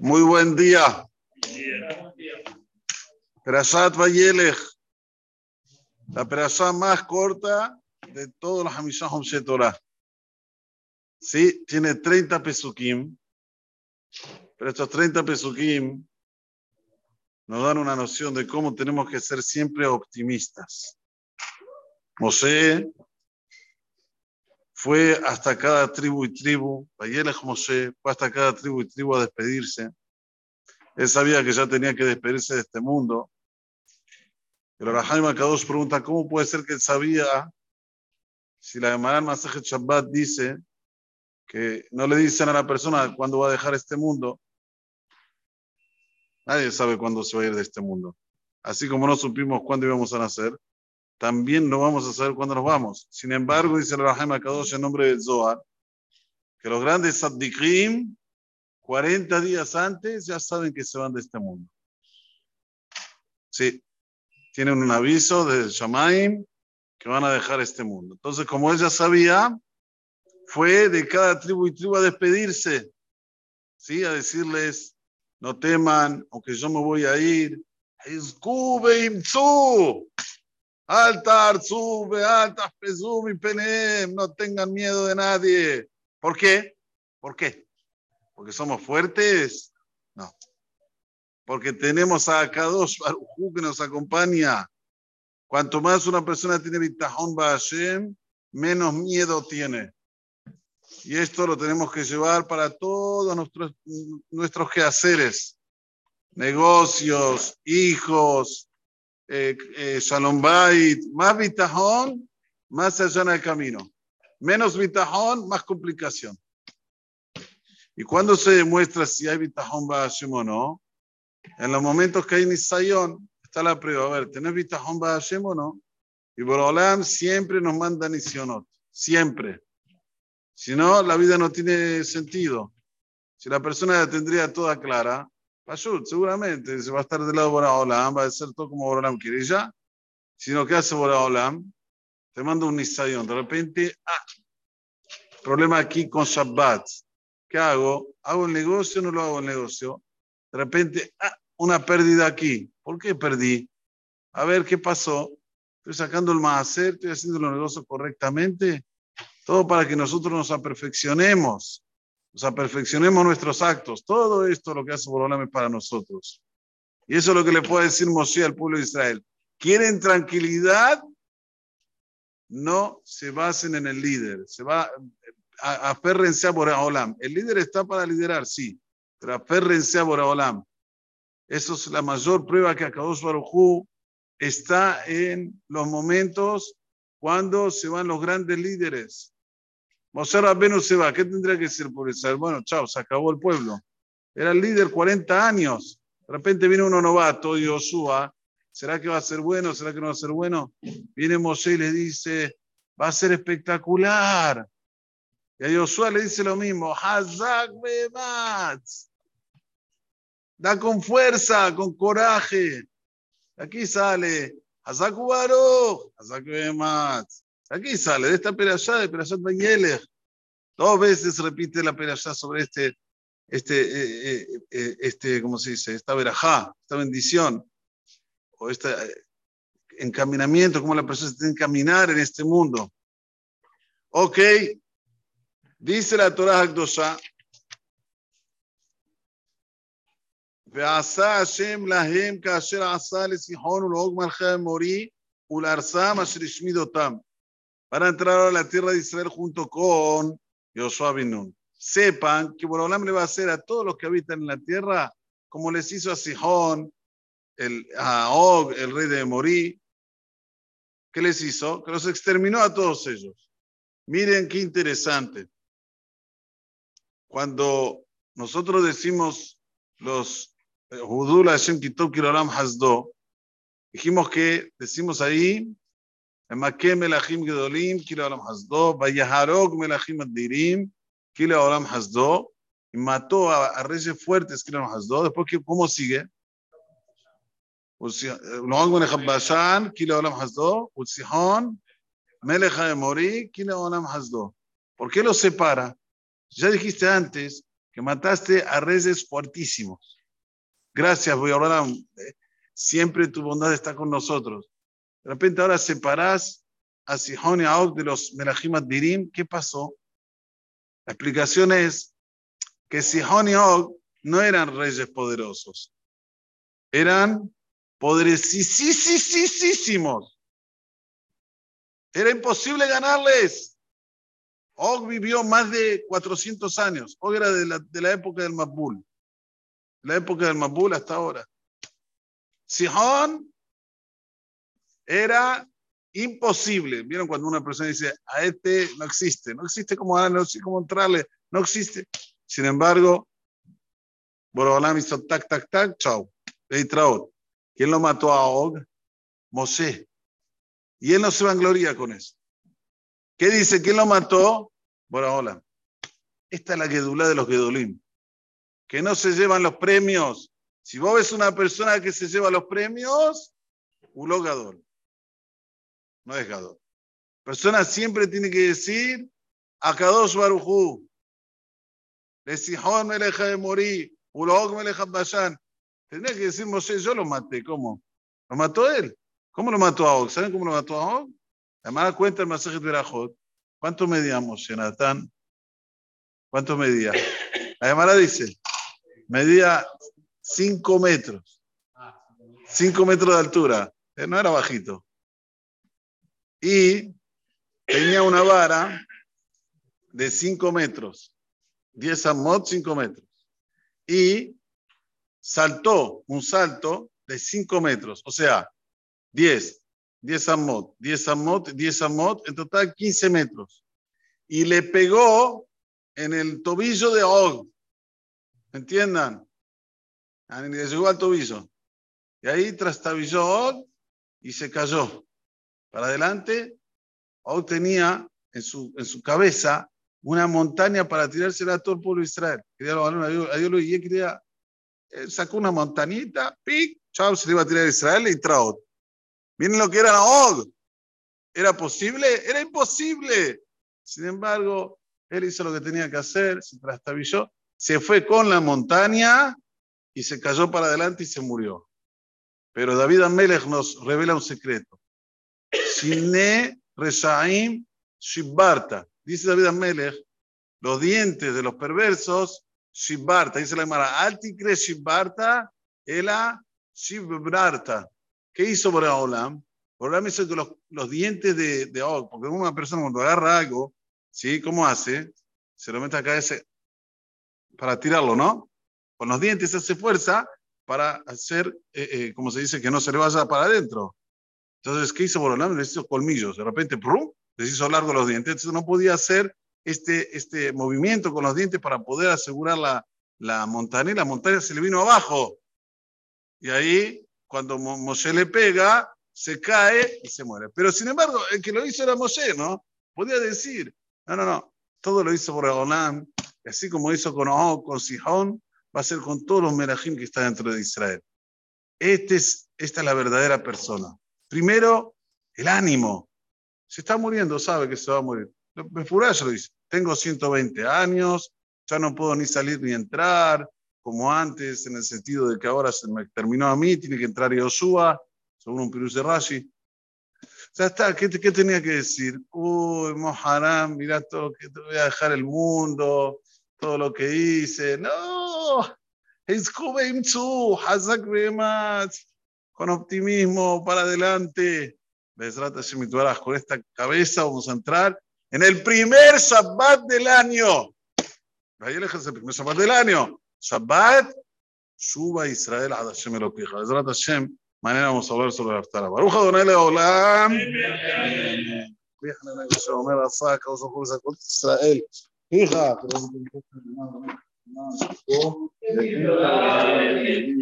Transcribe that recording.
Muy buen día. Perashat Vayelech, la perashat más corta de todos los Hamishah Homshe Torah. Sí, tiene 30 pesukim, pero estos 30 pesukim nos dan una noción de cómo tenemos que ser siempre optimistas. Moshe fue hasta cada tribu y tribu, Vayelech Moshe fue hasta cada tribu y tribu a despedirse. Él sabía que ya tenía que despedirse de este mundo. Pero Rahaim Akadosh pregunta, ¿cómo puede ser que él sabía si la Gemara Masajet Shabbat dice que no le dicen a la persona cuándo va a dejar este mundo? Nadie sabe cuándo se va a ir de este mundo. Así como no supimos cuándo íbamos a nacer, también no vamos a saber cuándo nos vamos. Sin embargo, dice el Rahim Akadosh en nombre del Zohar, que los grandes Saddikim, 40 días antes, ya saben que se van de este mundo. Sí, tienen un aviso de Shamaim que van a dejar este mundo. Entonces, como ella sabía, fue de cada tribu y tribu a despedirse, ¿sí? A decirles, no teman, aunque yo me voy a ir. Altar, sube, altas, presum y penem, no tengan miedo de nadie. ¿Por qué? ¿Por qué? ¿Porque somos fuertes? No. Porque tenemos a Kadosh Baruj que nos acompaña. Cuanto más una persona tiene Bitahon Hashem, menos miedo tiene. Y esto lo tenemos que llevar para todos nuestros, nuestros quehaceres, negocios, hijos, eh, eh, Shalom Bait, más bitajón, más allá en el camino. Menos bitajón, más complicación. ¿Y cuando se demuestra si hay bitajón Hashem o no? En los momentos que hay nisayón, está la prueba. A ver, ¿tenés bitajón Hashem o no? Y Borolam siempre nos manda nisionot. Siempre. Si no, la vida no tiene sentido. Si la persona la tendría toda clara, Pashut, seguramente se va a estar del lado de Boraholam, va a ser todo como Boraholam quiere. ya, si no, ¿qué hace Boraholam? Te manda un nisayón. De repente, ah, problema aquí con Shabbat. ¿Qué hago? ¿Hago el negocio o no lo hago el negocio? De repente, ah, una pérdida aquí. ¿Por qué perdí? A ver, ¿qué pasó? Estoy sacando el maaser, estoy haciendo los negocios correctamente. Todo para que nosotros nos aperfeccionemos. O sea, perfeccionemos nuestros actos. Todo esto lo que hace Borolam es para nosotros. Y eso es lo que le puede decir Moshe al pueblo de Israel. ¿Quieren tranquilidad? No se basen en el líder. Se va, aférrense a Boraholam. El líder está para liderar, sí, pero aférrense a Boraholam. Eso es la mayor prueba que Akadosh Barujú está en los momentos cuando se van los grandes líderes. Moshe Rabbenu se va, ¿qué tendría que ser por eso? Bueno, chao, se acabó el pueblo. Era el líder 40 años. De repente viene uno novato, Yoshua. ¿Será que va a ser bueno? ¿Será que no va a ser bueno? Viene Moshe y le dice, va a ser espectacular. Y a Yoshua le dice lo mismo, Hazak Da con fuerza, con coraje. Aquí sale, Hazak Baruch, Hazak Aquí sale, de esta perashá, de perashá Bayelech. Dos veces repite la perashá sobre este, este, eh, eh, eh, este, ¿cómo se dice? Esta verajá, esta bendición, o este encaminamiento, cómo la persona se tiene que caminar en este mundo. Ok, dice la Torah Hakdosha, ועשה השם להם כאשר עשה לסיחון ולעוג מלכי המורי ולארצם אשר השמיד אותם para entrar a la tierra de Israel junto con Josué Binun. Sepan que Borolam le va a hacer a todos los que habitan en la tierra como les hizo a Sihón, el, a Og, el rey de Morí. ¿Qué les hizo? Que los exterminó a todos ellos. Miren qué interesante. Cuando nosotros decimos los Judul Hashem Kitov Kirolam Hasdo, dijimos que decimos ahí מכה מלכים גדולים, כי לעולם חסדו, ויהרוג מלכים אדירים, כי לעולם חסדו, y mató a, a reyes fuertes que eran Hasdó, después que, ¿cómo sigue? Luego מלך בשן, כי לעולם חסדו, וסיחון, מלך האמורי, כי לעולם חסדו. ¿Por qué los separa? Ya dijiste antes que mataste a reyes fuertísimos. Gracias, voy a hablar. Siempre tu bondad está con nosotros. De repente ahora separás a Sihon y a Og de los Melachim Dirim. ¿Qué pasó? La explicación es que Sihon y Og no eran reyes poderosos. Eran poderosísimos. Era imposible ganarles. Og vivió más de 400 años. Og era de la, de la época del Mabul. La época del Mabul hasta ahora. Sihon era imposible. ¿Vieron cuando una persona dice, a este no existe? No existe como no sé cómo entrarle, no existe. Sin embargo, Borobalam hizo tac, tac, tac, chao. ¿Quién lo mató a Og? Mosé. Y él no se vangloria con eso. ¿Qué dice? ¿Quién lo mató? Borobalam. Esta es la gedulá de los gedolim. Que no se llevan los premios. Si vos ves una persona que se lleva los premios, ulogador. No es gador. Persona siempre tiene que decir, Akadosh Barujú. Le Sihon me deja de morir. Ulog me deja Bashan. Tendría que decir Moshe, yo lo maté. ¿Cómo? ¿Lo mató él? ¿Cómo lo mató a Og? ¿Saben cómo lo mató a Og? Además cuenta el mensaje de Berajot. ¿Cuánto medía Moshe, Natán? ¿Cuánto medía? Además dice, medía 5 metros. 5 metros de altura. Eh, no era bajito. Y tenía una vara de 5 metros. 10 amot, 5 metros. Y saltó un salto de 5 metros. O sea, 10, 10 amot, 10 amot, 10 amot, en total 15 metros. Y le pegó en el tobillo de Og. ¿Entiendan? Y le llegó al tobillo. Y ahí trastabilló Og y se cayó. Para adelante, Og tenía en su, cabeza una montaña para tirársela a todo el pueblo de Israel. Quería los a lo quería, eh, sacó una montañita, pic, chao, se le iba a tirar a Israel y traot. Miren lo que era Og. ¿Era posible? Era imposible. Sin embargo, él hizo lo que tenía que hacer, se trastabilló, se fue con la montaña y se cayó para adelante y se murió. Pero David Amelech nos revela un secreto. Shine Reshaim Shibarta. Dice David Amelech, los dientes de los perversos, Shibarta. Dice la Gemara, Altikre Shibarta, Ela Shibarta. ¿Qué hizo Boreolam? Boreolam hizo que los, los dientes de, de porque una persona cuando agarra algo, ¿sí? ¿Cómo hace? Se lo mete acá ese, para tirarlo, ¿no? Con los dientes hace fuerza para hacer, eh, eh, como se dice, que no se le vaya para adentro. Entonces, ¿qué hizo Borolam? Le hizo colmillos. De repente, ¡prum! les hizo largo los dientes. Entonces, no podía hacer este, este movimiento con los dientes para poder asegurar la, la montaña. Y la montaña se le vino abajo. Y ahí, cuando Moshe le pega, se cae y se muere. Pero, sin embargo, el que lo hizo era Moshe, ¿no? Podía decir, no, no, no, todo lo hizo Borolam. Así como hizo con Og, con Sihón, va a ser con todos los merajim que están dentro de Israel. Este es, esta es la verdadera persona. Primero, el ánimo. Se está muriendo, sabe que se va a morir. Mefurash lo dice. Tengo 120 años, ya no puedo ni salir ni entrar, como antes, en el sentido de que ahora se me terminó a mí, tiene que entrar Yoshua, según un pirus. Ya está, ¿qué, ¿qué, tenía que decir? Uy, Moharam, mira todo que te voy a dejar el mundo, todo lo que hice. No, es Hazak con optimismo para adelante. Con esta cabeza vamos a entrar en el primer Shabbat del año. Ahí el primer Shabbat del año. Shabbat, suba Israel a Hashem Elokija. Bezrat Hashem, mañana vamos a hablar sobre la Aftara. Baruch Adonai Leolam. שאומר עשה, כמו שאומרים לזה, כל ישראל, פיך,